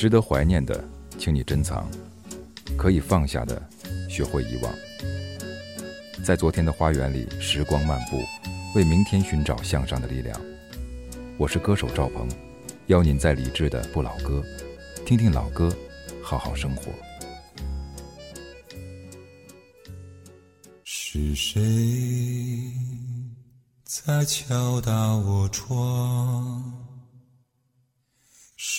值得怀念的，请你珍藏；可以放下的，学会遗忘。在昨天的花园里，时光漫步，为明天寻找向上的力量。我是歌手赵鹏，邀您在理智的不老歌，听听老歌，好好生活。是谁在敲打我窗？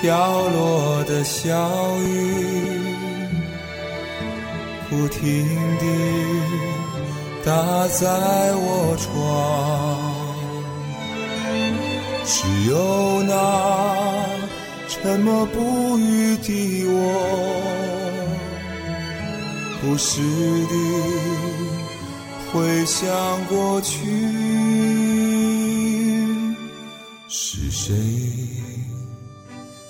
飘落的小雨，不停地打在我窗，只有那沉默不语的我。不时地回想过去，是谁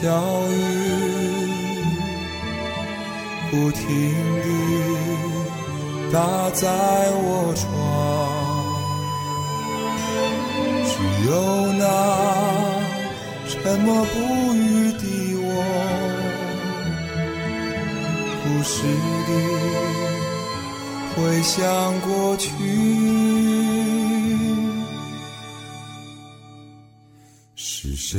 小雨，不停地打在我窗。只有那沉默不语的我，不时地回想过去。是谁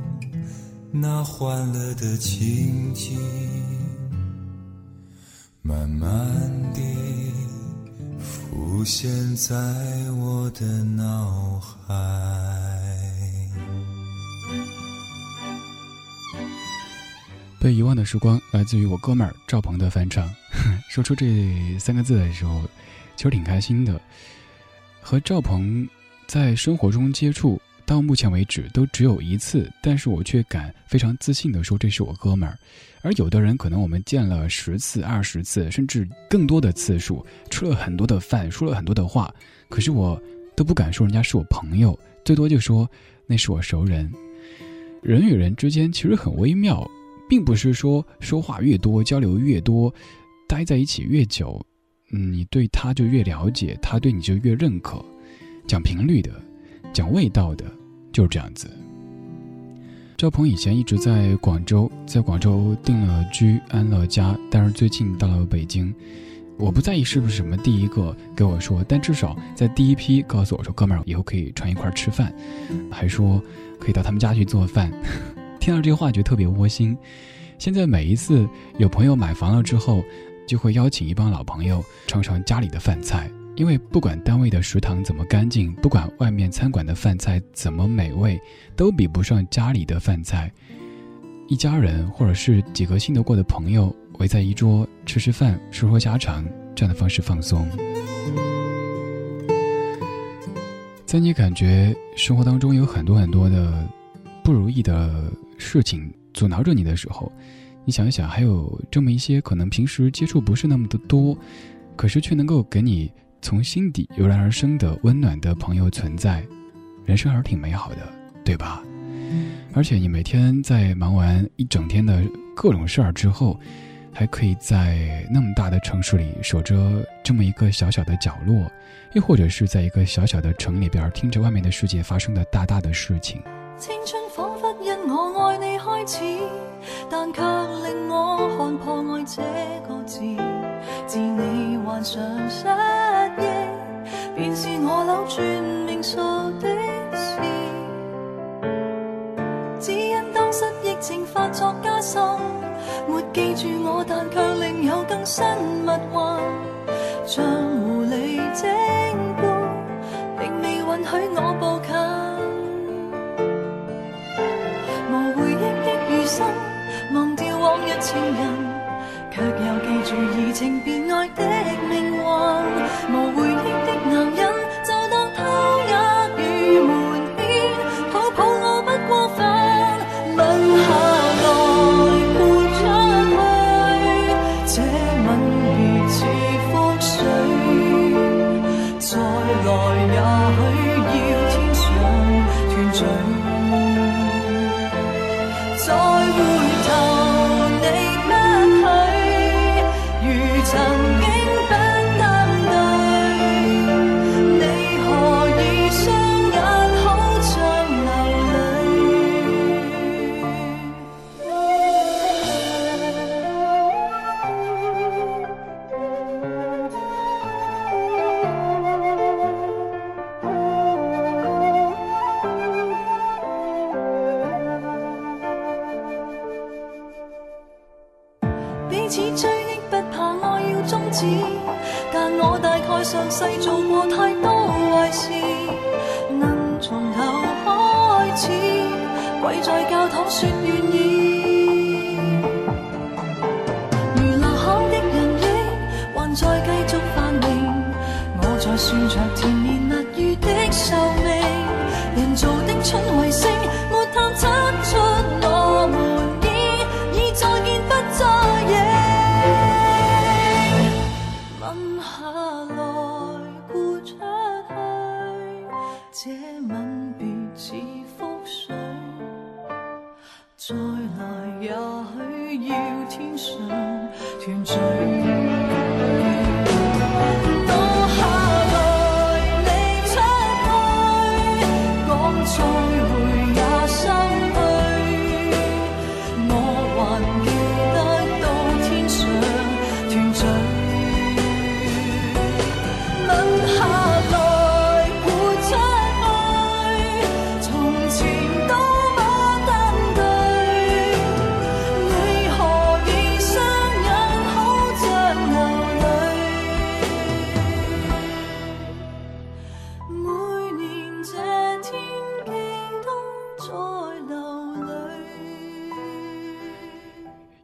那欢乐的情景，慢慢地浮现在我的脑海。被遗忘的时光，来自于我哥们儿赵鹏的翻唱。说出这三个字的时候，其实挺开心的。和赵鹏在生活中接触。到目前为止都只有一次，但是我却敢非常自信地说这是我哥们儿。而有的人可能我们见了十次、二十次，甚至更多的次数，吃了很多的饭，说了很多的话，可是我都不敢说人家是我朋友，最多就说那是我熟人。人与人之间其实很微妙，并不是说说话越多、交流越多、待在一起越久，嗯，你对他就越了解，他对你就越认可。讲频率的，讲味道的。就是这样子。赵鹏以前一直在广州，在广州定了居，安了家，但是最近到了北京。我不在意是不是什么第一个给我说，但至少在第一批告诉我说：“哥们儿，以后可以串一块吃饭。”还说可以到他们家去做饭。听到这话，觉得特别窝心。现在每一次有朋友买房了之后，就会邀请一帮老朋友尝尝家里的饭菜。因为不管单位的食堂怎么干净，不管外面餐馆的饭菜怎么美味，都比不上家里的饭菜。一家人或者是几个信得过的朋友围在一桌吃吃饭、说说家常，这样的方式放松。在你感觉生活当中有很多很多的不如意的事情阻挠着你的时候，你想一想，还有这么一些可能平时接触不是那么的多，可是却能够给你。从心底油然而生的温暖的朋友存在，人生还是挺美好的，对吧？而且你每天在忙完一整天的各种事儿之后，还可以在那么大的城市里守着这么一个小小的角落，又或者是在一个小小的城里边听着外面的世界发生的大大的事情。青春仿佛因我爱你开始，但却令我看破爱这个字。自你患上失忆，便是我扭转命数的事。只因当失忆症发作加深，没记住我，但却另有更新密运，像狐狸精般，并未允许我步近。无回忆的余生忘掉往日情人，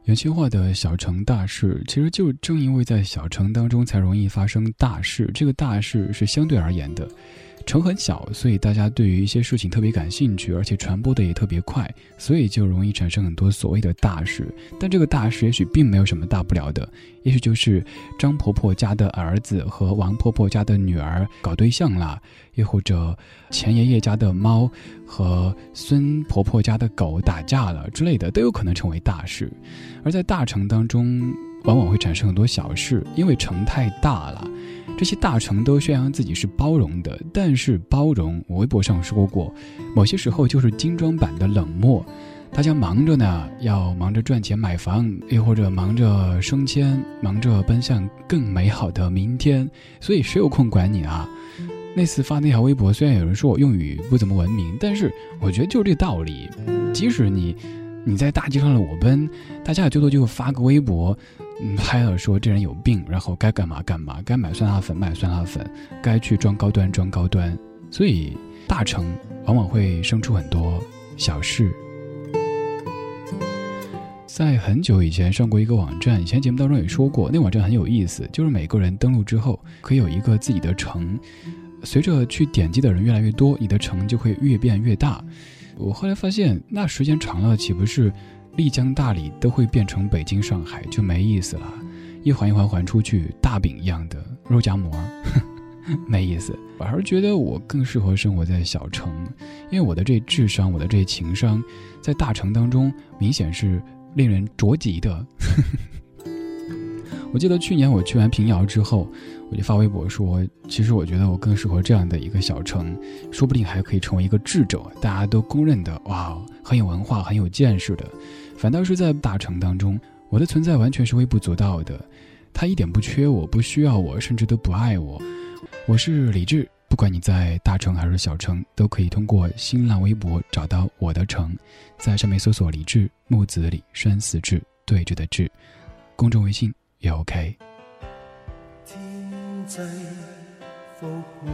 原青化的小城大事，其实就正因为在小城当中才容易发生大事。这个大事是相对而言的，城很小，所以大家对于一些事情特别感兴趣，而且传播的也特别快，所以就容易产生很多所谓的大事。但这个大事也许并没有什么大不了的，也许就是张婆婆家的儿子和王婆婆家的女儿搞对象了。又或者，钱爷爷家的猫和孙婆婆家的狗打架了之类的，都有可能成为大事。而在大城当中，往往会产生很多小事，因为城太大了。这些大城都宣扬自己是包容的，但是包容，我微博上说过，某些时候就是精装版的冷漠。大家忙着呢，要忙着赚钱买房，又或者忙着升迁，忙着奔向更美好的明天，所以谁有空管你啊？那次发那条微博，虽然有人说我用语不怎么文明，但是我觉得就这道理。即使你你在大街上裸奔，大家也最多就发个微博，拍了说这人有病，然后该干嘛干嘛，该买酸辣粉买酸辣粉，该去装高端装高端。所以大成往往会生出很多小事。在很久以前上过一个网站，以前节目当中也说过，那网站很有意思，就是每个人登录之后可以有一个自己的城，随着去点击的人越来越多，你的城就会越变越大。我后来发现，那时间长了，岂不是丽江、大理都会变成北京、上海，就没意思了？一环一环环出去，大饼一样的肉夹馍，没意思。我还是觉得我更适合生活在小城，因为我的这智商，我的这情商，在大城当中明显是。令人着急的。我记得去年我去完平遥之后，我就发微博说，其实我觉得我更适合这样的一个小城，说不定还可以成为一个智者，大家都公认的哇，很有文化、很有见识的。反倒是在大城当中，我的存在完全是微不足道的，他一点不缺我，不需要我，甚至都不爱我。我是李志。不管你在大城还是小城，都可以通过新浪微博找到我的城，在上面搜索“李志木子李山寺志对着的志”，公众微信也 OK。天际复活，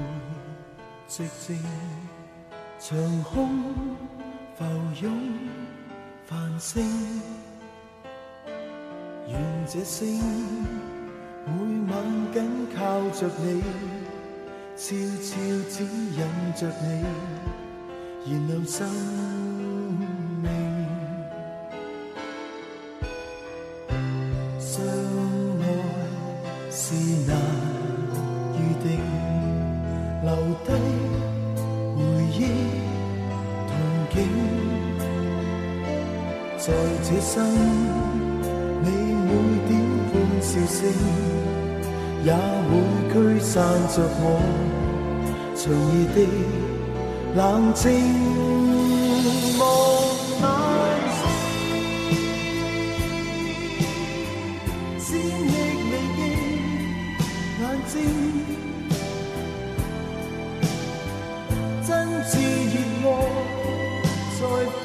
寂静，长空浮涌繁星，愿这星每晚紧靠着你。悄悄指引着你，燃亮心也会驱散着我长夜的冷静。望晚星，鲜亦未记眼睛，真挚热爱在呼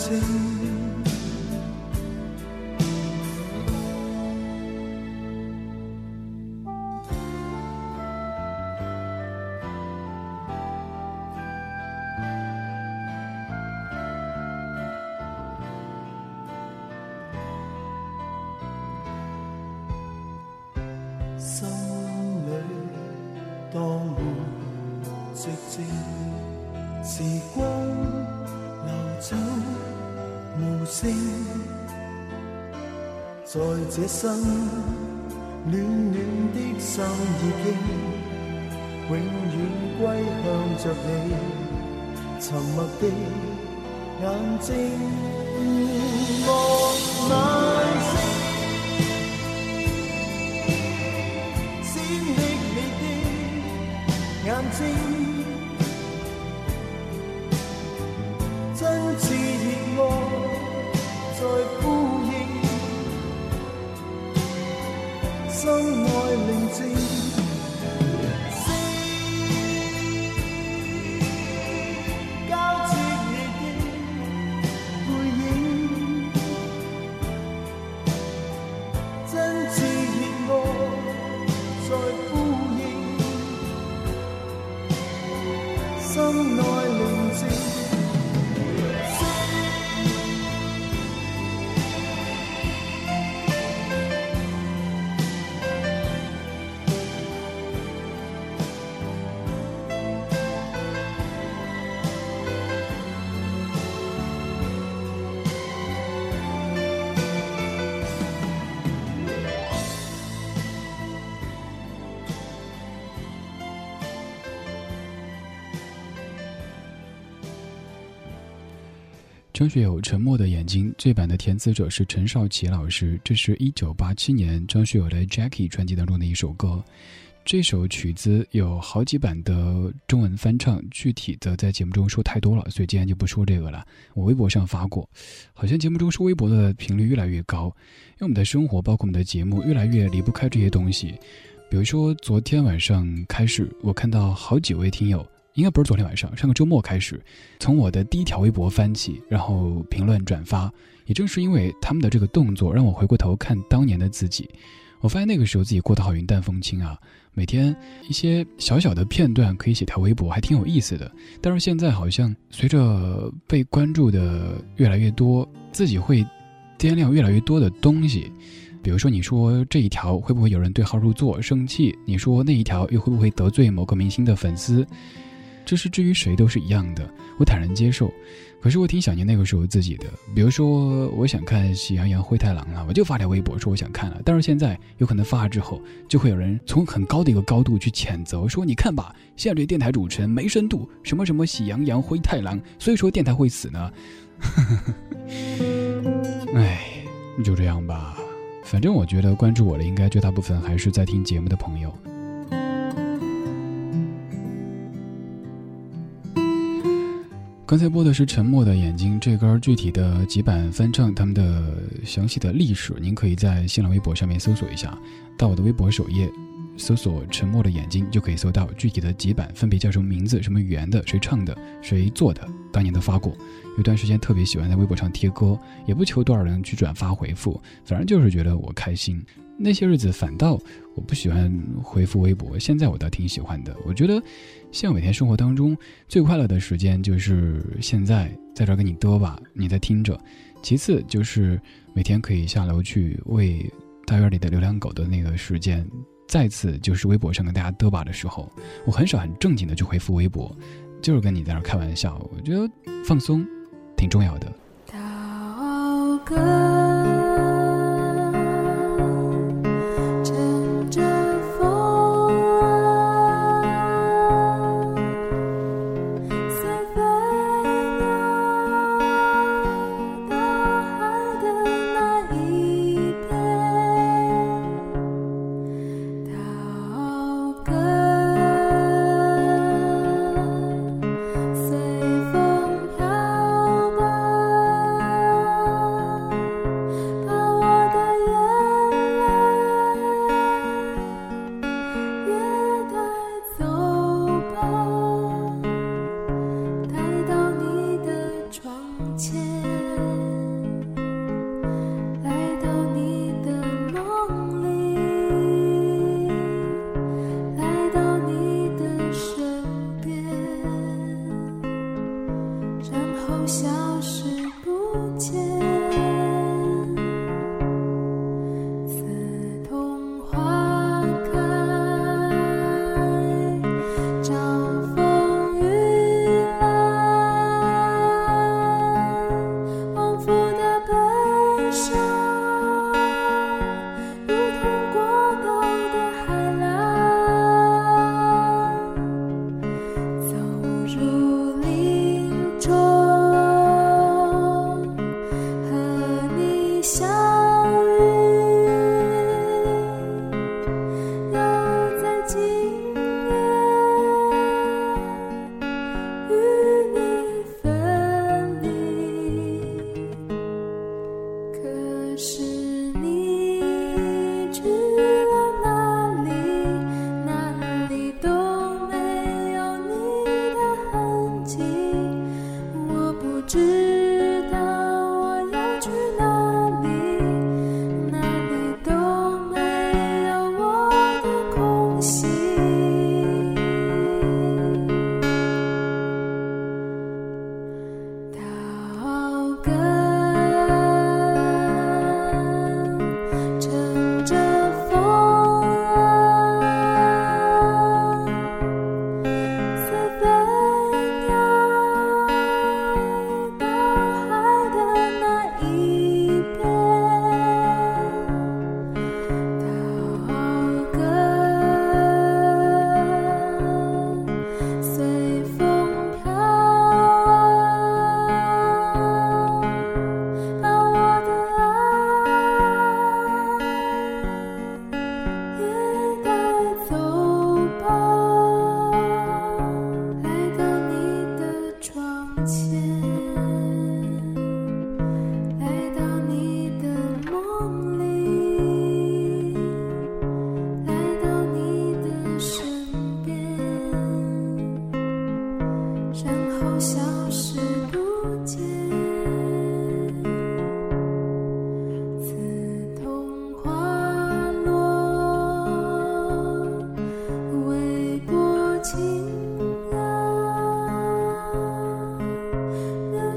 心里多么寂静，时光流走。无声，在。这生暖暖的心已经永远归向着你，沉默的眼睛望晚星，张学友《沉默的眼睛》这版的填词者是陈少琪老师，这是一九八七年张学友的《Jackie》专辑当中的一首歌。这首曲子有好几版的中文翻唱，具体的在节目中说太多了，所以今天就不说这个了。我微博上发过，好像节目中说微博的频率越来越高，因为我们的生活，包括我们的节目，越来越离不开这些东西。比如说，昨天晚上开始，我看到好几位听友，应该不是昨天晚上，上个周末开始，从我的第一条微博翻起，然后评论转发。也正是因为他们的这个动作，让我回过头看当年的自己。我发现那个时候自己过得好云淡风轻啊，每天一些小小的片段可以写条微博，还挺有意思的。但是现在好像随着被关注的越来越多，自己会掂量越来越多的东西。比如说，你说这一条会不会有人对号入座生气？你说那一条又会不会得罪某个明星的粉丝？这是至于谁都是一样的，我坦然接受。可是我挺想念那个时候自己的，比如说我想看《喜羊羊灰太狼》了，我就发条微博说我想看了。但是现在有可能发了之后，就会有人从很高的一个高度去谴责，说你看吧，现在这电台主持人没深度，什么什么《喜羊羊灰太狼》，所以说电台会死呢。哎，就这样吧，反正我觉得关注我的应该绝大部分还是在听节目的朋友。刚才播的是《沉默的眼睛》这歌，具体的几版翻唱，他们的详细的历史，您可以在新浪微博上面搜索一下，到我的微博首页搜索“沉默的眼睛”就可以搜到具体的几版，分别叫什么名字、什么语言的、谁唱的、谁做的，当年都发过。有段时间特别喜欢在微博上贴歌，也不求多少人去转发回复，反正就是觉得我开心。那些日子反倒我不喜欢回复微博，现在我倒挺喜欢的。我觉得，现在每天生活当中最快乐的时间就是现在在这跟你嘚吧，你在听着。其次就是每天可以下楼去喂大院里的流浪狗的那个时间。再次就是微博上跟大家嘚吧的时候，我很少很正经的去回复微博，就是跟你在那开玩笑。我觉得放松挺重要的。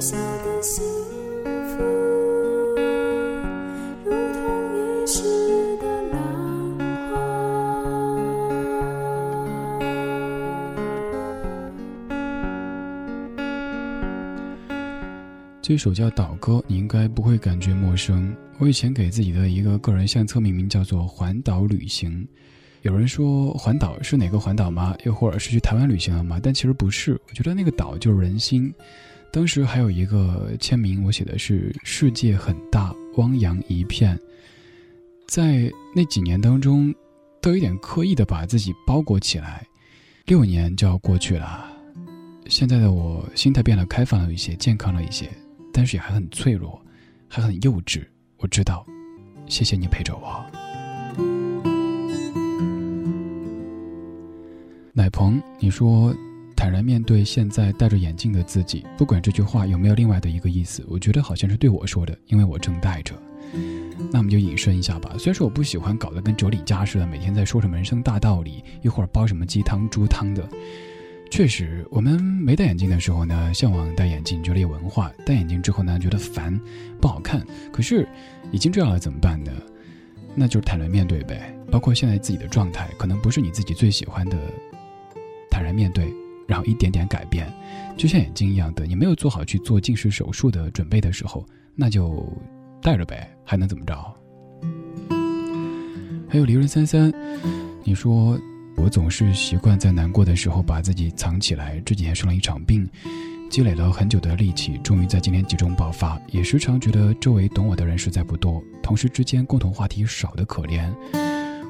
这首叫《岛歌》，你应该不会感觉陌生。我以前给自己的一个个人相册命名叫做“环岛旅行”。有人说环岛是哪个环岛吗？又或者是去台湾旅行了吗？但其实不是。我觉得那个岛就是人心。当时还有一个签名，我写的是“世界很大，汪洋一片”。在那几年当中，都有点刻意的把自己包裹起来。六年就要过去了，现在的我心态变得开放了一些，健康了一些。但是也还很脆弱，还很幼稚。我知道，谢谢你陪着我。奶鹏，你说坦然面对现在戴着眼镜的自己，不管这句话有没有另外的一个意思，我觉得好像是对我说的，因为我正戴着。那我们就引申一下吧。虽然说我不喜欢搞得跟哲理家似的，每天在说什么人生大道理，一会儿煲什么鸡汤猪汤的。确实，我们没戴眼镜的时候呢，向往戴眼镜，觉得有文化；戴眼镜之后呢，觉得烦，不好看。可是，已经这样了，怎么办呢？那就是坦然面对呗。包括现在自己的状态，可能不是你自己最喜欢的，坦然面对，然后一点点改变。就像眼镜一样的，你没有做好去做近视手术的准备的时候，那就戴着呗，还能怎么着？还有离人三三，你说。我总是习惯在难过的时候把自己藏起来。这几天生了一场病，积累了很久的力气，终于在今天集中爆发。也时常觉得周围懂我的人实在不多，同事之间共同话题少得可怜。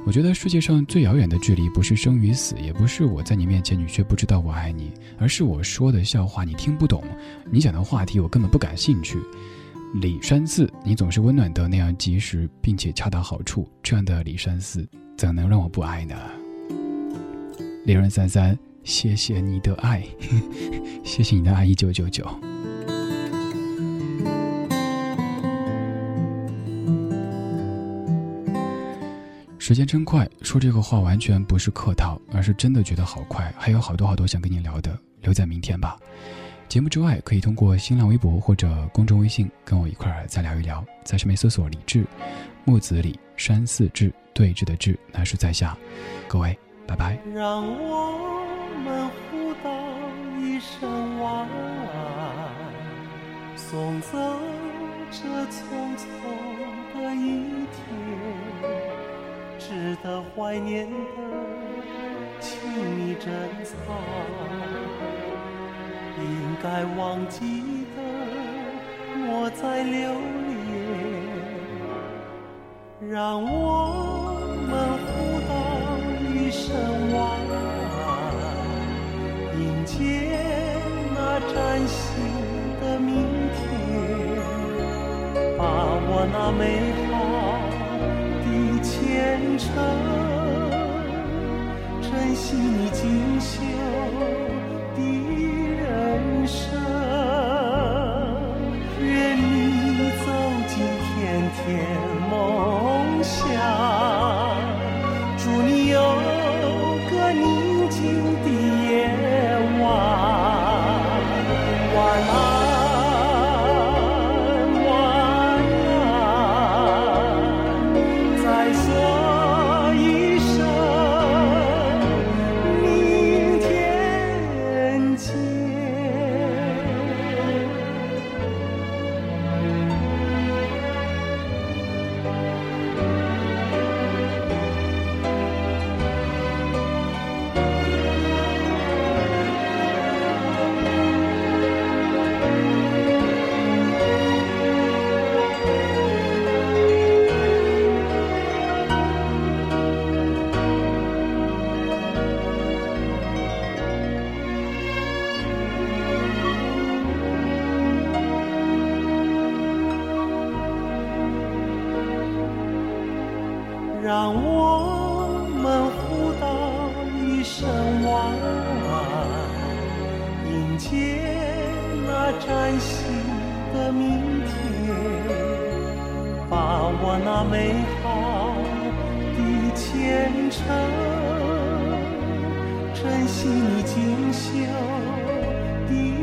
我觉得世界上最遥远的距离，不是生与死，也不是我在你面前你却不知道我爱你，而是我说的笑话你听不懂，你讲的话题我根本不感兴趣。李山寺，你总是温暖的那样及时，并且恰到好处，这样的李山寺怎能让我不爱呢？猎人三三，谢谢你的爱，谢谢你的爱，一九九九。时间真快，说这个话完全不是客套，而是真的觉得好快。还有好多好多想跟你聊的，留在明天吧。节目之外，可以通过新浪微博或者公众微信跟我一块儿再聊一聊，在上面搜索“李志木子李山寺志对峙的志，那是在下。各位。拜拜。让我们互道一声晚安，送走这匆匆的一天，值得怀念的，请你珍藏；应该忘记的，莫再留恋。让我们互道一。声晚安，迎接那崭新的明天，把我那美好前程，珍惜你今宵。你锦绣的